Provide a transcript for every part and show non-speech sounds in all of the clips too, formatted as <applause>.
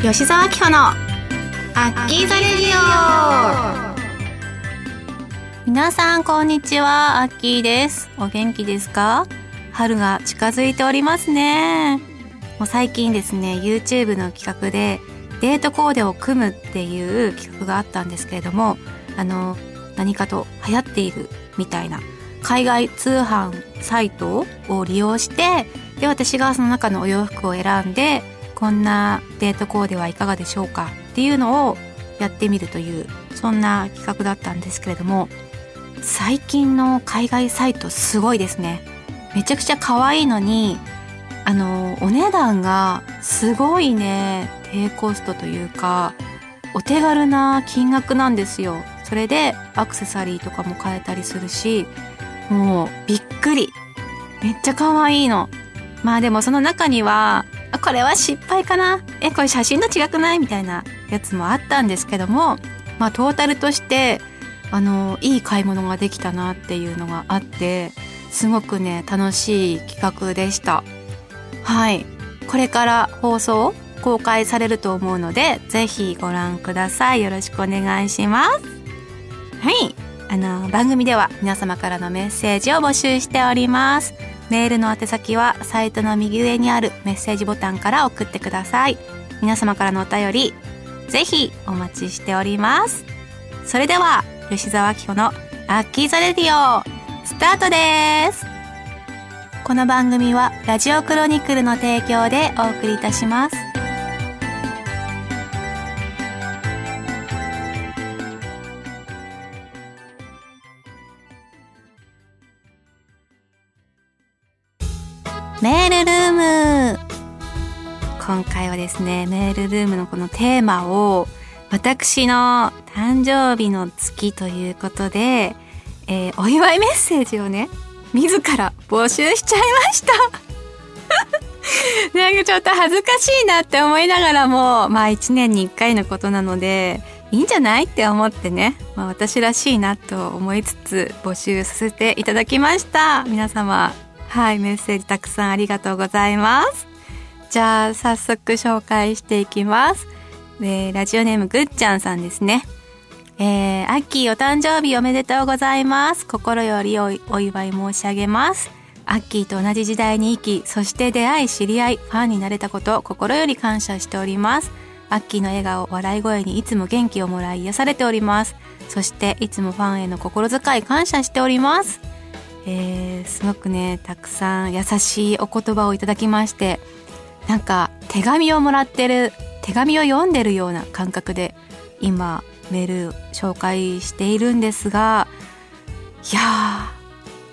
吉沢明穂のアッキーザレディオ。皆さんこんにちは。アッキーです。お元気ですか？春が近づいておりますね。もう最近ですね YouTube の企画でデートコーデを組むっていう企画があったんですけれどもあの何かと流行っているみたいな海外通販サイトを利用してで私がその中のお洋服を選んでこんなデートコーデはいかがでしょうか？っていうのをやってみるというそんな企画だったんですけれども最近の海外サイトすごいですね。めちゃくちゃ可愛いのにあのお値段がすごいね。低コストというかお手軽な金額なんですよ。それでアクセサリーとかも買えたりするしもうびっくり。めっちゃ可愛いの。まあでもその中にはこれは失敗かな？えこれ写真と違くない？みたいなやつもあったんですけどもまあトータルとしてあのいい買い物ができたなっていうのがあってすごくね楽しい企画でした。はい。これから放送公開されると思うのでぜひご覧ください。よろしくお願いします。はい。あの番組では皆様からのメッセージを募集しております。メールの宛先はサイトの右上にあるメッセージボタンから送ってください。皆様からのお便りぜひお待ちしております。それでは吉沢明子のアッキーザレディオスタートです。この番組はラジオクロニクルの提供でお送りいたします。メールルーム。今回はですねメールルームのこのテーマを私の誕生日の月ということで、えー、お祝いメッセージをね自ら募集しちゃいました。<laughs> なんかちょっと恥ずかしいなって思いながらもまあ1年に1回のことなのでいいんじゃないって思ってね、まあ、私らしいなと思いつつ募集させていただきました。皆様はいメッセージたくさんありがとうございますじゃあ早速紹介していきますえー、ラジオネームぐっちゃんさんですね。えー、アッキーお誕生日おめでとうございます。心よりお祝い申し上げます。アッキーと同じ時代に生き、そして出会い、知り合い、ファンになれたことを、心より感謝しております。アッキーの笑顔、笑い声にいつも元気をもらい癒されております。そしていつもファンへの心遣い感謝しております。えー、すごくね、たくさん優しいお言葉をいただきまして、なんか手紙をもらってる手紙を読んでるような感覚で今メール紹介しているんですがいや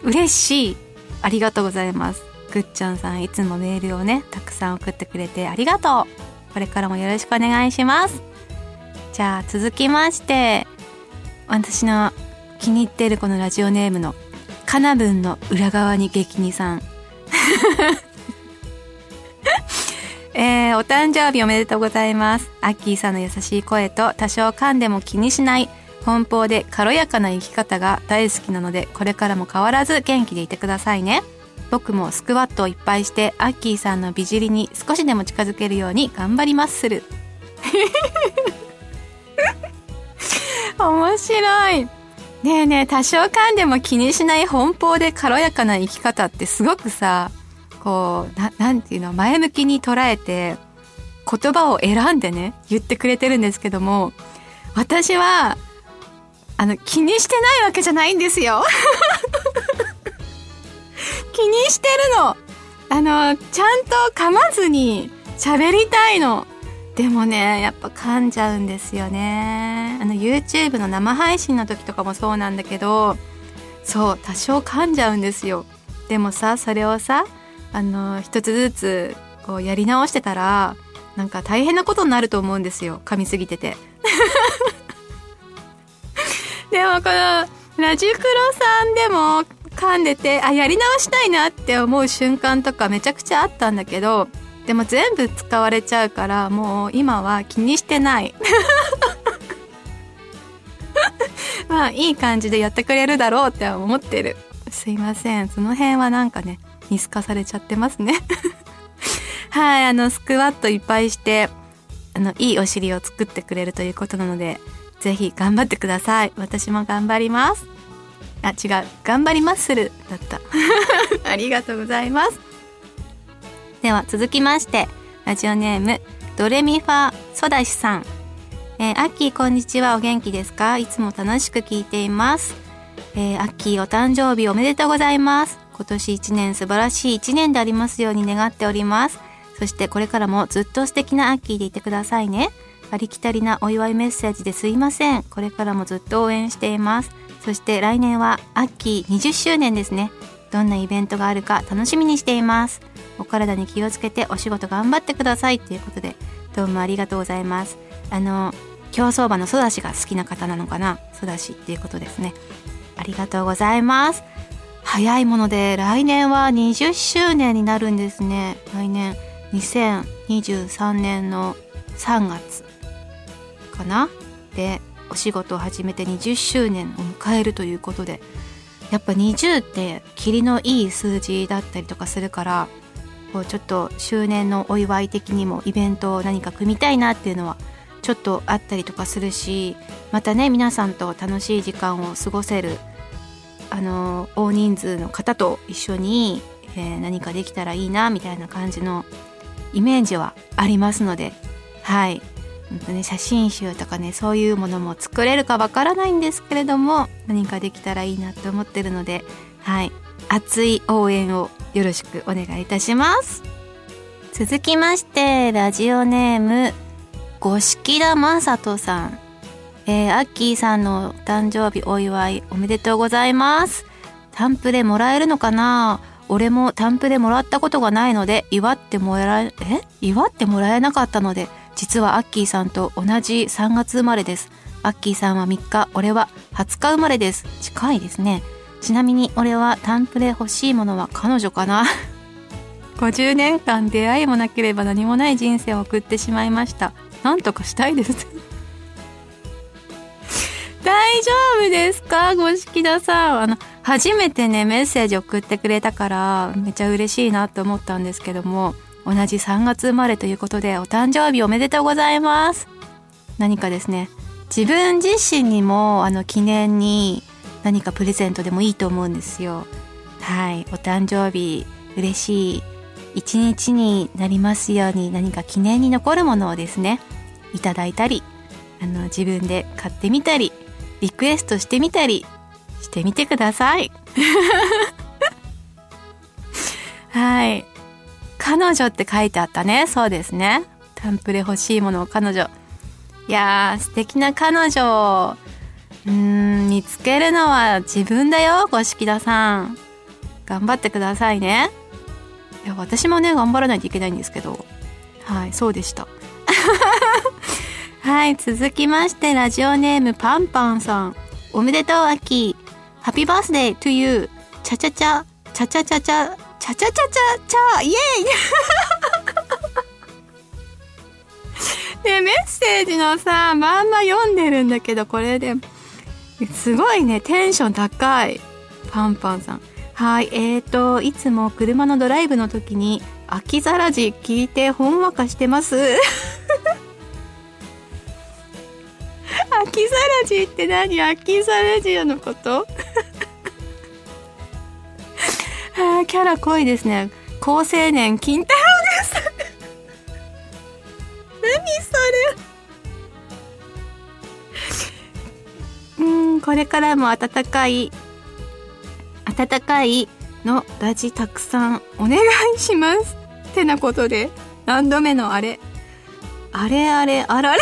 ー嬉しい。ありがとうございます。ぐっちゃんさんいつもメールをねたくさん送ってくれてありがとう。これからもよろしくお願いします。じゃあ続きまして私の気に入っているこのラジオネームのカナブンの裏側に激似さん <laughs> えー、お誕生日おめでとうございます。アッキーさんの優しい声と多少噛んでも気にしない奔放で軽やかな生き方が大好きなので、これからも変わらず元気でいてくださいね。僕もスクワットをいっぱいして、アッキーさんの美尻に少しでも近づけるように頑張りまする。<laughs> 面白い。ねえねえ、多少噛んでも気にしない奔放で軽やかな生き方ってすごくさ、こうななんていうの前向きに捉えて言葉を選んでね言ってくれてるんですけども私はあの気にしてないわけじゃないんですよ。<laughs> 気にしてるの。あのちゃんと噛まずに喋りたいの。でもねやっぱ噛んじゃうんですよね。あの YouTube の生配信の時とかもそうなんだけどそう多少噛んじゃうんですよ。でもさそれをさあの一つずつこうやり直してたらなんか大変なことになると思うんですよ。噛みすぎてて。<laughs> でもこのラジクロさんでも噛んでてあやり直したいなって思う瞬間とかめちゃくちゃあったんだけどでも全部使われちゃうからもう今は気にしてない。<laughs> まあいい感じでやってくれるだろうって思ってる。すいません。その辺はなんかね見透かされちゃってますね。<laughs> はいあのスクワットいっぱいしてあのいいお尻を作ってくれるということなのでぜひ頑張ってください。私も頑張ります。あ違う。頑張りまするだった。<laughs> ありがとうございます。では続きましてラジオネームドレミファソダシさん。えー、アッキーこんにちは。お元気ですか？いつも楽しく聞いています。えー、アッキーお誕生日おめでとうございます。今年一年素晴らしい一年でありますように願っております。そしてこれからもずっと素敵なアッキーでいてくださいね。ありきたりなお祝いメッセージですいません。これからもずっと応援しています。そして来年はアッキー20周年ですね。どんなイベントがあるか楽しみにしています。お体に気をつけてお仕事頑張ってくださいということでどうもありがとうございます。あの競走馬のソダシが好きな方なのかな？ソダシっていうことですね。ありがとうございます。早いもので来年は20周年になるんですね。来年2023年の3月。かな？でお仕事を始めて20周年を迎えるということでやっぱ20って霧のいい数字だったりとかするからこうちょっと周年のお祝い的にもイベントを何か組みたいなっていうのはちょっとあったりとかするしまたね皆さんと楽しい時間を過ごせるあの大人数の方と一緒に、えー、何かできたらいいなみたいな感じのイメージはありますのではい。本当ね写真集とかねそういうものも作れるかわからないんですけれども何かできたらいいなと思ってるのではい。熱い応援をよろしくお願いいたします続きましてラジオネーム五色田正人さんえー、アッキーさんの誕生日お祝いおめでとうございます。タンプレもらえるのかな？俺もタンプレもらったことがないので、祝ってもらえ、え？祝ってもらえなかったので、実はアッキーさんと同じ3月生まれです。アッキーさんは3日、俺は20日生まれです。近いですね。ちなみに俺はタンプレ欲しいものは彼女かな？<laughs> 50年間出会いもなければ何もない人生を送ってしまいました。なんとかしたいです。<laughs> 大丈夫ですか？五色田さん。あの、初めてね、メッセージ送ってくれたから、めちゃ嬉しいなと思ったんですけども、同じ3月生まれということで、お誕生日おめでとうございます。何かですね、自分自身にも、あの、記念に何かプレゼントでもいいと思うんですよ。はい、お誕生日、嬉しい一日になりますように何か記念に残るものをですね、いただいたり、あの、自分で買ってみたり、リクエストしてみたりしてみてください。<laughs> はい。彼女って書いてあったね。そうですね。タンプレ欲しいものを彼女。いやー、素敵な彼女うん、見つけるのは自分だよ、五色田さん。頑張ってくださいね。いや、私もね、頑張らないといけないんですけど。はい、そうでした。<laughs> はい、続きまして、ラジオネームパンパンさん。おめでとう、アキー。 Happy birthday to you。チャチャチャ、チャチャチャチャ、チャチャチャチャチャ、イエイで、<laughs> メッセージのさ、まんま読んでるんだけど、これで、すごいね、テンション高い。パンパンさん。はい、えーと、いつも車のドライブの時に、秋ざらじ聞いてほんわかしてます。<laughs> 秋サラジって何？秋サラジオのこと？<laughs> あキャラ濃いですね。高青年金太郎です <laughs> 何それ？これからも温かい、温かいのラジたくさんお願いします。ってなことで、何度目のあれ？あれあれ、あられ？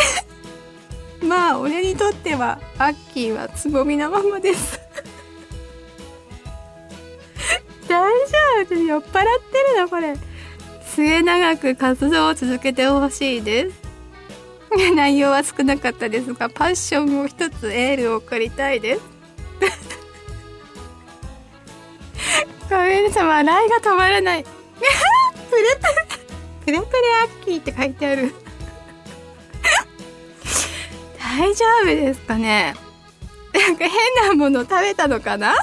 <laughs> まあ俺にとってはアッキーはつぼみのままです <laughs> 大丈夫？酔っ払ってるのこれ末永く活動を続けてほしいです <laughs> 内容は少なかったですがパッションを一つエールを送りたいです。<laughs> ごめんなさい笑いが止まらない。<laughs> プレプレプレプレアッキーって書いてある。大丈夫ですかね。なんか変なもの食べたのかな？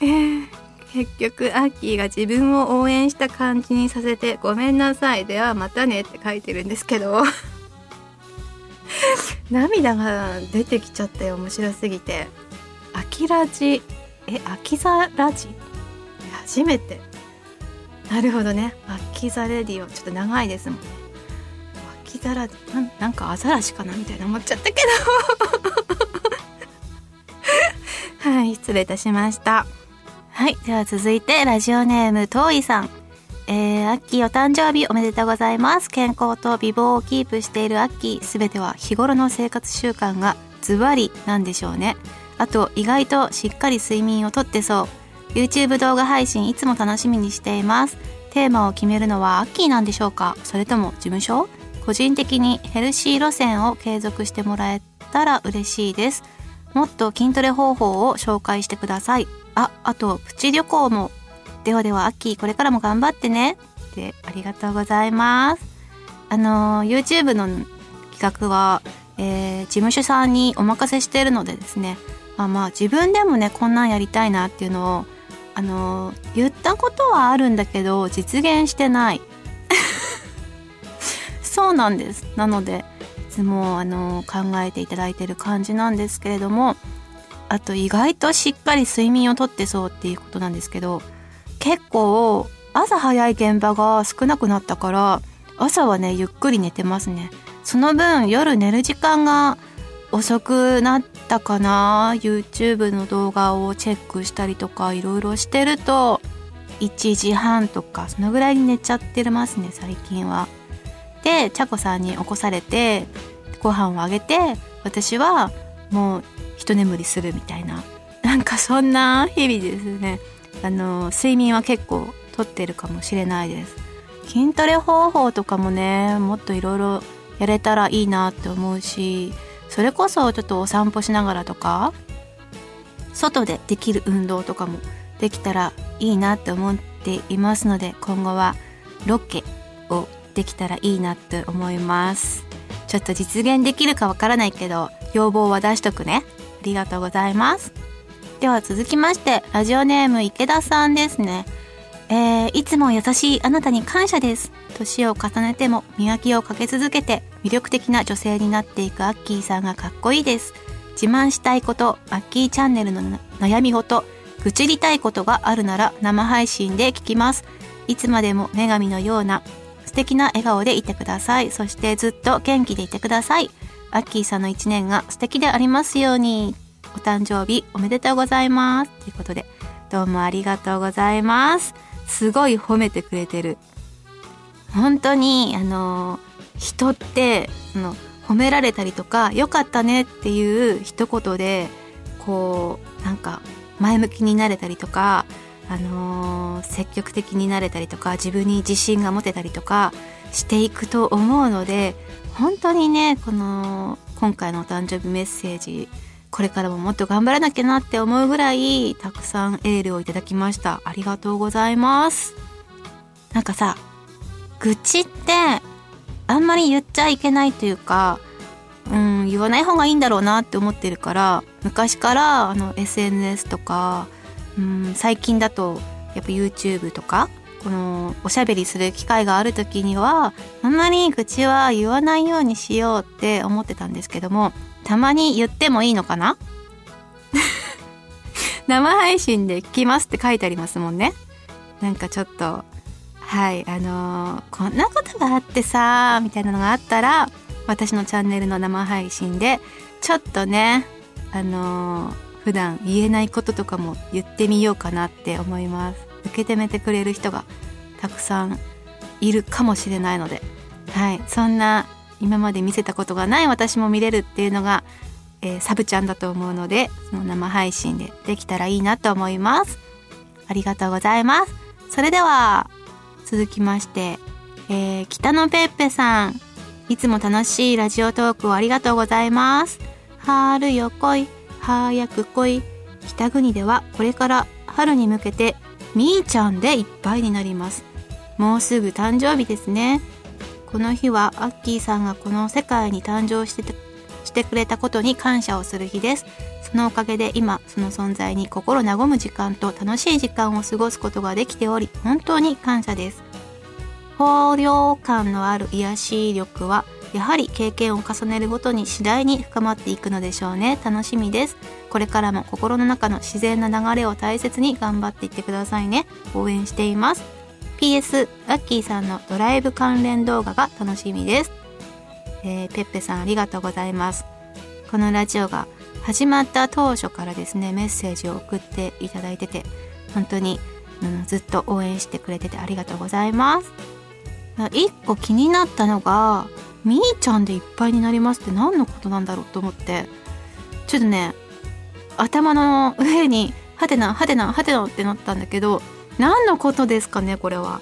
えー、結局アッキーが自分を応援した感じにさせてごめんなさい。ではまたねって書いてるんですけど。<laughs> 涙が出てきちゃったよ面白すぎて。アキラジえアキザラジ？初めて。なるほどね。アキザレディオ。ちょっと長いですもん。ねアキザラななんかアザラシかなみたいな思っちゃったけど。<laughs> はい失礼いたしました。はいでは続いてラジオネームとういさん。ー、アッキーお誕生日おめでとうございます。健康と美貌をキープしているアッキー、すべては日頃の生活習慣がズバリなんでしょうね。あと、意外としっかり睡眠をとってそう。YouTube 動画配信いつも楽しみにしています。テーマを決めるのはアッキーなんでしょうか？それとも事務所？個人的にヘルシー路線を継続してもらえたら嬉しいです。もっと筋トレ方法を紹介してください。あ、あと、プチ旅行もではでは、アッキーこれからも頑張ってね。てありがとうございます。あの、YouTube の企画は、えー、事務所さんにお任せしているのでですね、まあまあ自分でもね、こんなんやりたいなっていうのを、あの、言ったことはあるんだけど、実現してない。<laughs> そうなんです。なので、いつもあの考えていただいてる感じなんですけれどもあと意外としっかり睡眠をとってそうっていうことなんですけど結構朝早い現場が少なくなったから朝はねゆっくり寝てますねその分夜寝る時間が遅くなったかな YouTube の動画をチェックしたりとかいろいろしてると1時半とかそのぐらいに寝ちゃってますね最近は。でちゃこさんに起こされてご飯をあげて私はもう一眠りするみたいななんかそんな日々ですね。あの睡眠は結構とってるかもしれないです。筋トレ方法とかもねもっといろいろやれたらいいなって思うしそれこそちょっとお散歩しながらとか外でできる運動とかもできたらいいなって思っていますので今後はロケをできたらいいなって思います。ちょっと実現できるかわからないけど要望は出しとくね。ありがとうございます。では続きまして、ラジオネーム池田さんですね。えー、いつも優しいあなたに感謝です。年を重ねても磨きをかけ続けて魅力的な女性になっていくアッキーさんがかっこいいです。自慢したいこと、アッキーチャンネルの悩み事、愚痴りたいことがあるなら生配信で聞きます。いつまでも女神のような素敵な笑顔でいてください。そしてずっと元気でいてください。アッキーさんの一年が素敵でありますように。お誕生日おめでとうございます。ということで、どうもありがとうございます。すごい褒めてくれてる。本当に、あの、人って、その、褒められたりとか、良かったねっていう一言で、こう、なんか、前向きになれたりとか、あのー、積極的になれたりとか、自分に自信が持てたりとかしていくと思うので、本当にね、この、今回のお誕生日メッセージ、これからももっと頑張らなきゃなって思うぐらいたくさんエールをいただきました。ありがとうございます。なんかさ愚痴ってあんまり言っちゃいけないというかうん言わない方がいいんだろうなって思ってるから昔からあの SNS とかうん最近だとやっぱ YouTube とかこのおしゃべりする機会がある時にはあんまり愚痴は言わないようにしようって思ってたんですけどもたまに言ってもいいのかな？<laughs> 生配信で聞きますって書いてありますもんね。なんかちょっと、はい、あのー、こんなことがあってさみたいなのがあったら、私のチャンネルの生配信で、ちょっとね、あのー、普段言えないこととかも言ってみようかなって思います。受け止めてくれる人がたくさんいるかもしれないので、はい、そんな今まで見せたことがない私も見れるっていうのが、えー、サブちゃんだと思うのでその生配信でできたらいいなと思います。ありがとうございます。それでは続きまして、えー、北野ペッペさん。いつも楽しいラジオトークをありがとうございます。春よ来い早く来い。北国ではこれから春に向けてみーちゃんでいっぱいになりますもうすぐ誕生日ですねこの日はアッキーさんがこの世界に誕生してしてくれたことに感謝をする日です。そのおかげで今、その存在に心和む時間と楽しい時間を過ごすことができており、本当に感謝です。包容感のある癒し力はやはり経験を重ねるごとに次第に深まっていくのでしょうね。楽しみです。これからも心の中の自然な流れを大切に頑張っていってくださいね。応援しています。PS ラッキーさんのドライブ関連動画が楽しみです、えー、ペッペさんありがとうございます。このラジオが始まった当初からですねメッセージを送っていただいてて本当に、うん、ずっと応援してくれててありがとうございます。一個気になったのがみーちゃんでいっぱいになりますって何のことなんだろうと思って。ちょっとね頭の上にハテナハテナハテナってなったんだけど何のことですかねこれは。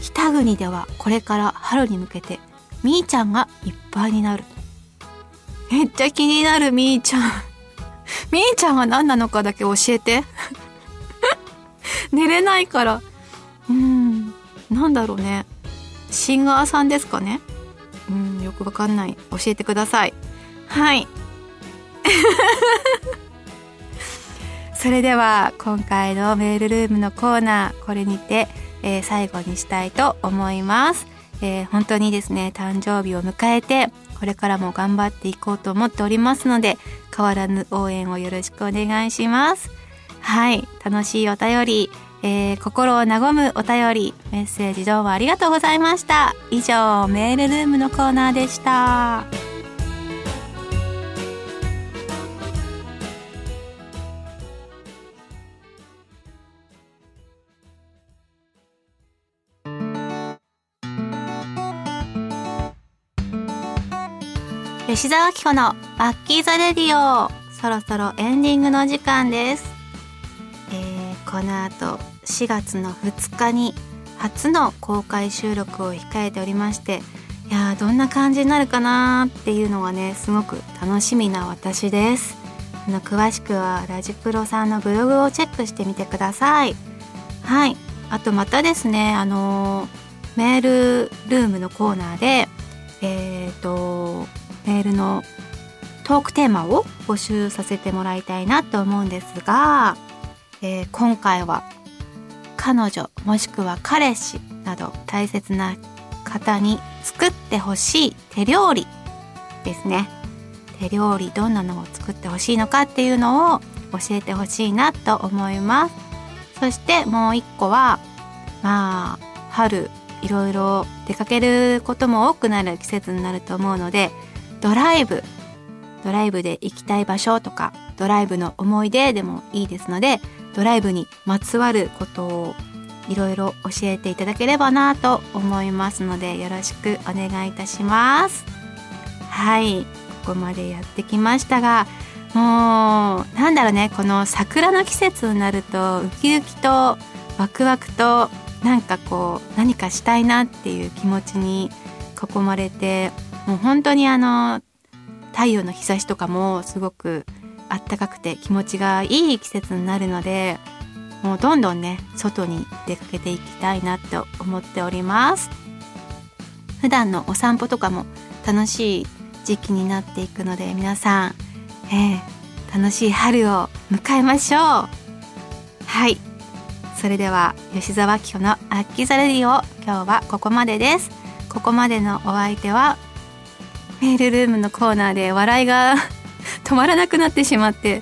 北国ではこれから春に向けてみーちゃんがいっぱいになる。めっちゃ気になるみーちゃん。<laughs> みーちゃんは何なのかだけ教えて。<laughs> 寝れないから。うんなんだろうね。シンガーさんですかね。うんよくわかんない。教えてください。はい。<laughs> それでは今回のメールルームのコーナーこれにて、えー、最後にしたいと思います、えー、本当にですね誕生日を迎えてこれからも頑張っていこうと思っておりますので変わらぬ応援をよろしくお願いします。はい。楽しいお便り。えー、心を和むお便りメッセージどうもありがとうございました。以上メールルームのコーナーでした。吉沢明子のバッキーザレディオ。そろそろエンディングの時間です、えー、この後4月の2日に初の公開収録を控えておりましていやどんな感じになるかなっていうのがねすごく楽しみな私です。あの詳しくはラジプロさんのブログをチェックしてみてください。はい。あとまたですねあのメールルームのコーナーでえっ、ー、とメールのトークテーマを募集させてもらいたいなと思うんですが、えー、今回は彼女もしくは彼氏など大切な方に作ってほしい手料理ですね。手料理どんなのを作ってほしいのかっていうのを教えてほしいなと思います。そしてもう一個はまあ春いろいろ出かけることも多くなる季節になると思うのでドライブドライブで行きたい場所とかドライブの思い出でもいいですのでドライブにまつわることをいろいろ教えていただければなと思いますのでよろしくお願いいたします。はい。ここまでやってきましたがもうなんだろうね。この桜の季節になるとウキウキとワクワクとなんかこう何かしたいなっていう気持ちに囲まれてもう本当にあの太陽の日差しとかもすごくあったかくて気持ちがいい季節になるのでもうどんどんね外に出かけていきたいなと思っております。普段のお散歩とかも楽しい時期になっていくので皆さん、えー、楽しい春を迎えましょう。はい。それでは吉沢紀子の「アッキザレディオ」今日はここまでです。ここまでのお相手はメールルームのコーナーで笑いが止まらなくなってしまって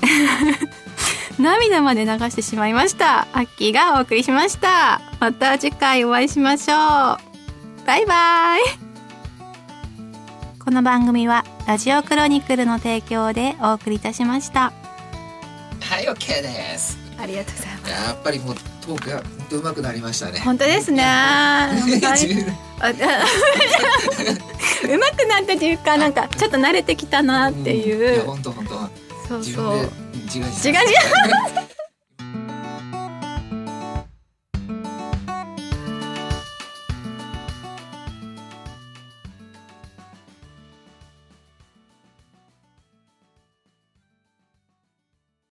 <laughs> 涙まで流してしまいました。アッキーがお送りしました。また次回お会いしましょう。バイバイ。この番組はラジオクロニクルの提供でお送りいたしました。はい OK です。ありがとうございます。やっぱりもうトークが上手くなりましたね本当ですね上手くなったというかなんかちょっと慣れてきたなっていう。本当本当。そうそう。自画自画自